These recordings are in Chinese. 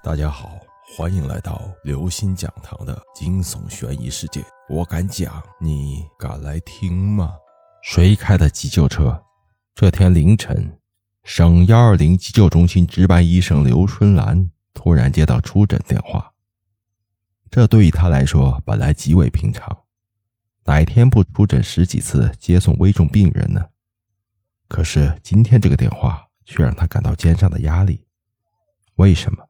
大家好，欢迎来到刘星讲堂的惊悚悬疑世界。我敢讲，你敢来听吗？谁开的急救车？这天凌晨，省幺二零急救中心值班医生刘春兰突然接到出诊电话。这对于他来说本来极为平常，哪天不出诊十几次接送危重病人呢？可是今天这个电话却让他感到肩上的压力。为什么？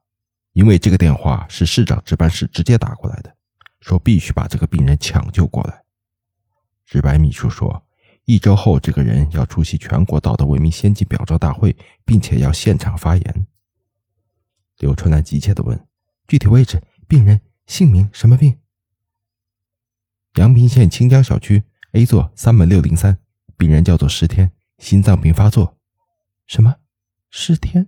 因为这个电话是市长值班室直接打过来的，说必须把这个病人抢救过来。值班秘书说，一周后这个人要出席全国道德文明先进表彰大会，并且要现场发言。刘春兰急切地问：“具体位置、病人姓名、什么病？”阳平县清江小区 A 座三门六零三，病人叫做石天，心脏病发作。什么？石天？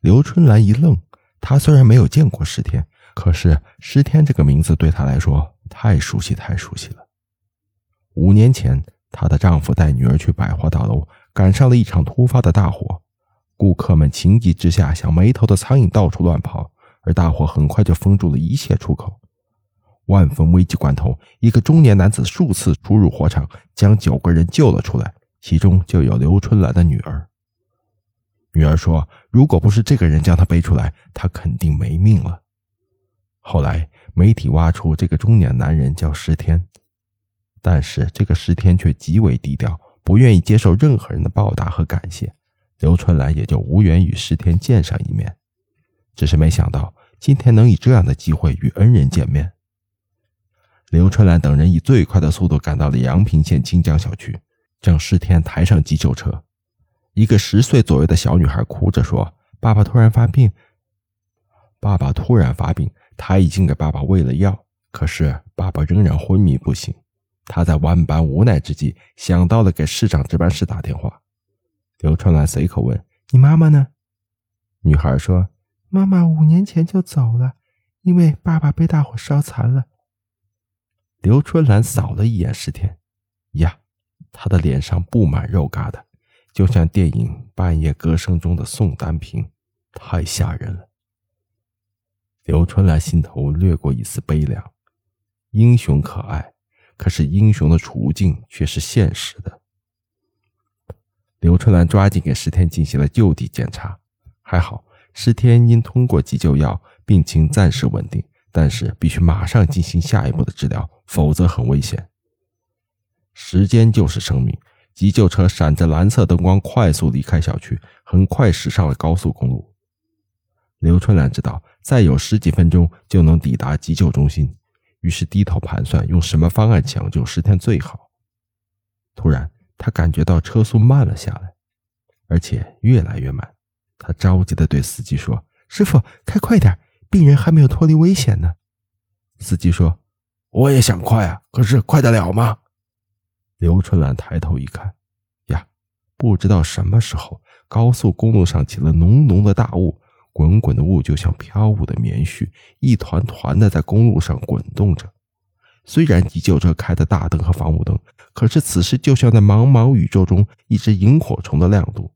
刘春兰一愣。他虽然没有见过石天，可是石天这个名字对他来说太熟悉，太熟悉了。五年前，她的丈夫带女儿去百货大楼，赶上了一场突发的大火，顾客们情急之下像没头的苍蝇到处乱跑，而大火很快就封住了一切出口。万分危急关头，一个中年男子数次出入火场，将九个人救了出来，其中就有刘春兰的女儿。女儿说：“如果不是这个人将她背出来，她肯定没命了。”后来媒体挖出这个中年男人叫石天，但是这个石天却极为低调，不愿意接受任何人的报答和感谢。刘春兰也就无缘与石天见上一面。只是没想到今天能以这样的机会与恩人见面。刘春兰等人以最快的速度赶到了阳平县清江小区，将石天抬上急救车。一个十岁左右的小女孩哭着说：“爸爸突然发病，爸爸突然发病，他已经给爸爸喂了药，可是爸爸仍然昏迷不醒。他在万般无奈之际，想到了给市长值班室打电话。”刘春兰随口问：“你妈妈呢？”女孩说：“妈妈五年前就走了，因为爸爸被大火烧残了。”刘春兰扫了一眼石天，呀，他的脸上布满肉疙瘩。就像电影《半夜歌声》中的宋丹萍，太吓人了。刘春兰心头掠过一丝悲凉。英雄可爱，可是英雄的处境却是现实的。刘春兰抓紧给石天进行了就地检查，还好石天因通过急救药，病情暂时稳定，但是必须马上进行下一步的治疗，否则很危险。时间就是生命。急救车闪着蓝色灯光，快速离开小区，很快驶上了高速公路。刘春兰知道，再有十几分钟就能抵达急救中心，于是低头盘算用什么方案抢救石天最好。突然，他感觉到车速慢了下来，而且越来越慢。他着急地对司机说：“师傅，开快点，病人还没有脱离危险呢。”司机说：“我也想快啊，可是快得了吗？”刘春兰抬头一看，呀，不知道什么时候，高速公路上起了浓浓的大雾，滚滚的雾就像飘舞的棉絮，一团团的在公路上滚动着。虽然急救车开的大灯和防雾灯，可是此时就像在茫茫宇宙中一只萤火虫的亮度。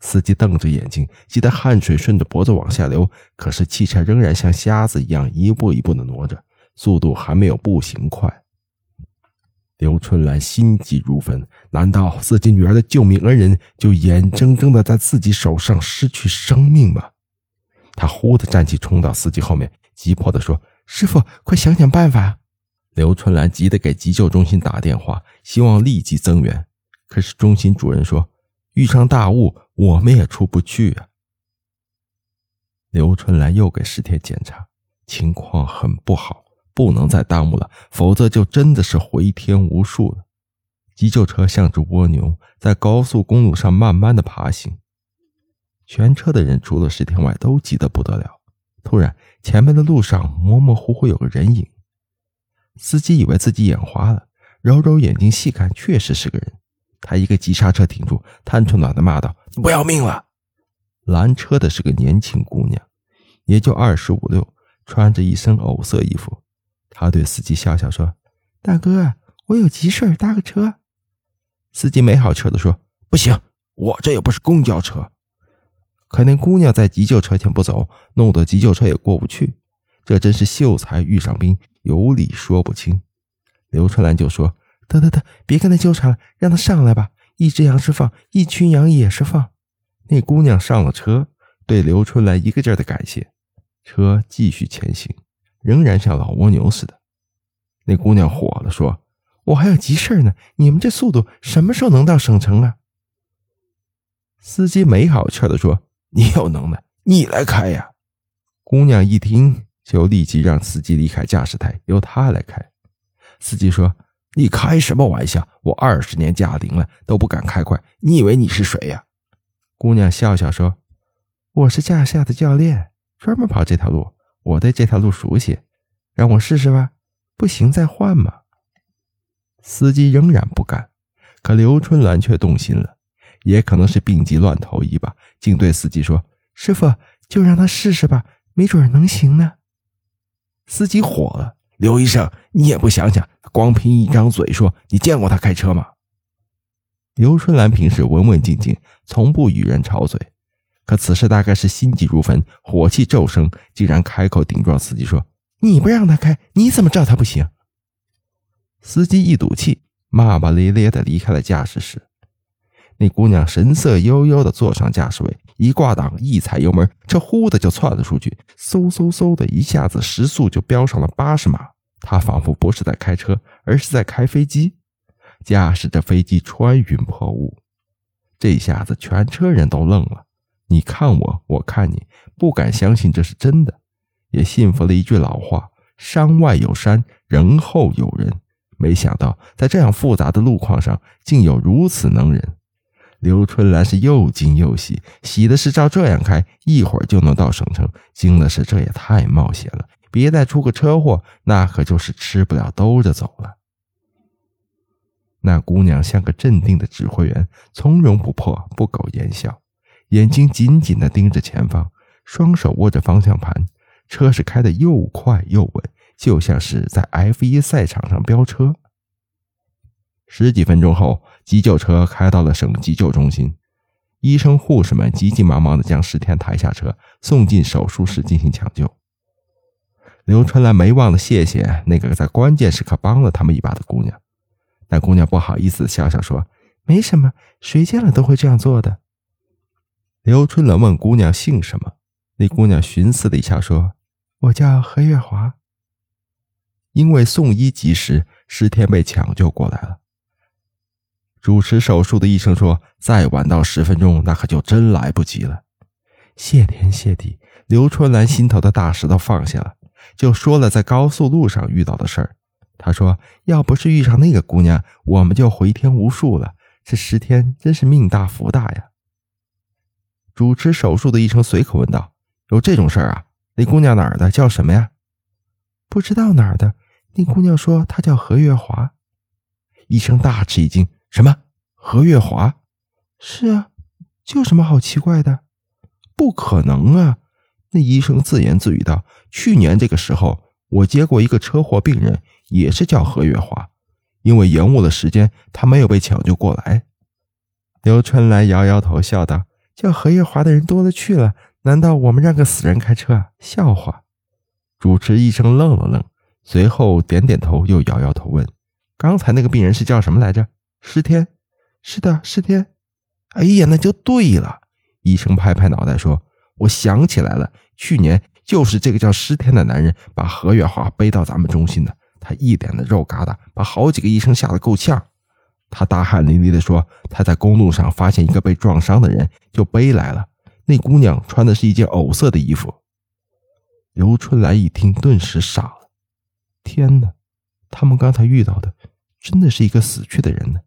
司机瞪着眼睛，急得汗水顺着脖子往下流，可是汽车仍然像瞎子一样一步一步的挪着，速度还没有步行快。刘春兰心急如焚，难道自己女儿的救命恩人就眼睁睁的在自己手上失去生命吗？她忽地站起，冲到司机后面，急迫地说：“师傅，快想想办法！”刘春兰急得给急救中心打电话，希望立即增援。可是中心主任说：“遇上大雾，我们也出不去啊。”刘春兰又给石天检查，情况很不好。不能再耽误了，否则就真的是回天无术了。急救车像只蜗牛，在高速公路上慢慢的爬行。全车的人除了石天外，都急得不得了。突然，前面的路上模模糊糊有个人影。司机以为自己眼花了，揉揉眼睛细看，确实是个人。他一个急刹车停住，探出脑袋骂道：“你不要命了！”拦车的是个年轻姑娘，也就二十五六，穿着一身藕色衣服。他对司机笑笑说：“大哥，我有急事搭个车。”司机没好气的说：“不行，我这又不是公交车。”可那姑娘在急救车前不走，弄得急救车也过不去。这真是秀才遇上兵，有理说不清。刘春兰就说：“得得得，别跟他纠缠了，让他上来吧。一只羊是放，一群羊也是放。”那姑娘上了车，对刘春兰一个劲儿的感谢。车继续前行，仍然像老蜗牛似的。那姑娘火了，说：“我还有急事呢，你们这速度，什么时候能到省城啊？”司机没好气的说。你有能耐，你来开呀！姑娘一听，就立即让司机离开驾驶台，由她来开。司机说：“你开什么玩笑？我二十年驾龄了，都不敢开快。你以为你是谁呀？”姑娘笑笑说：“我是驾校的教练，专门跑这条路，我对这条路熟悉，让我试试吧。不行再换嘛。”司机仍然不干，可刘春兰却动心了。也可能是病急乱投医吧，竟对司机说：“师傅，就让他试试吧，没准能行呢。”司机火了：“刘医生，你也不想想，光凭一张嘴说，你见过他开车吗？”刘春兰平时文文静静，从不与人吵嘴，可此时大概是心急如焚，火气骤升，竟然开口顶撞司机说：“你不让他开，你怎么知道他不行？”司机一赌气，骂骂咧咧的离开了驾驶室。那姑娘神色悠悠地坐上驾驶位，一挂档，一踩油门，车呼的就窜了出去，嗖嗖嗖的一下子时速就飙上了八十码。她仿佛不是在开车，而是在开飞机，驾驶着飞机穿云破雾。这下子全车人都愣了，你看我，我看你，不敢相信这是真的，也信服了一句老话：山外有山，人后有人。没想到在这样复杂的路况上，竟有如此能人。刘春兰是又惊又喜，喜的是照这样开，一会儿就能到省城；惊的是这也太冒险了，别再出个车祸，那可就是吃不了兜着走了。那姑娘像个镇定的指挥员，从容不迫，不苟言笑，眼睛紧紧地盯着前方，双手握着方向盘，车是开得又快又稳，就像是在 F1 赛场上飙车。十几分钟后，急救车开到了省急救中心，医生护士们急急忙忙地将石天抬下车，送进手术室进行抢救。刘春兰没忘了谢谢那个在关键时刻帮了他们一把的姑娘。那姑娘不好意思笑笑说：“没什么，谁见了都会这样做的。”刘春兰问姑娘姓什么，那姑娘寻思了一下说：“我叫何月华。”因为送医及时，石天被抢救过来了。主持手术的医生说：“再晚到十分钟，那可就真来不及了。”谢天谢地，刘春兰心头的大石头放下了，就说了在高速路上遇到的事儿。他说：“要不是遇上那个姑娘，我们就回天无术了。这十天真是命大福大呀。”主持手术的医生随口问道：“有这种事儿啊？那姑娘哪儿的？叫什么呀？”“不知道哪儿的。”那姑娘说：“她叫何月华。”医生大吃一惊。什么？何月华？是啊，就什么好奇怪的？不可能啊！那医生自言自语道：“去年这个时候，我接过一个车祸病人，也是叫何月华，因为延误了时间，他没有被抢救过来。”刘春来摇摇头，笑道：“叫何月华的人多了去了，难道我们让个死人开车啊？笑话！”主持医生愣了愣，随后点点头，又摇摇头问：“刚才那个病人是叫什么来着？”十天，是的，十天。哎呀，那就对了。医生拍拍脑袋说：“我想起来了，去年就是这个叫十天的男人把何月华背到咱们中心的。他一脸的肉疙瘩，把好几个医生吓得够呛。他大汗淋漓地说：他在公路上发现一个被撞伤的人，就背来了。那姑娘穿的是一件藕色的衣服。”刘春来一听，顿时傻了。天哪，他们刚才遇到的，真的是一个死去的人呢！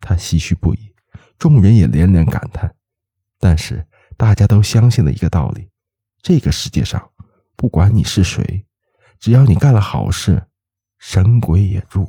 他唏嘘不已，众人也连连感叹。但是大家都相信了一个道理：这个世界上，不管你是谁，只要你干了好事，神鬼也助。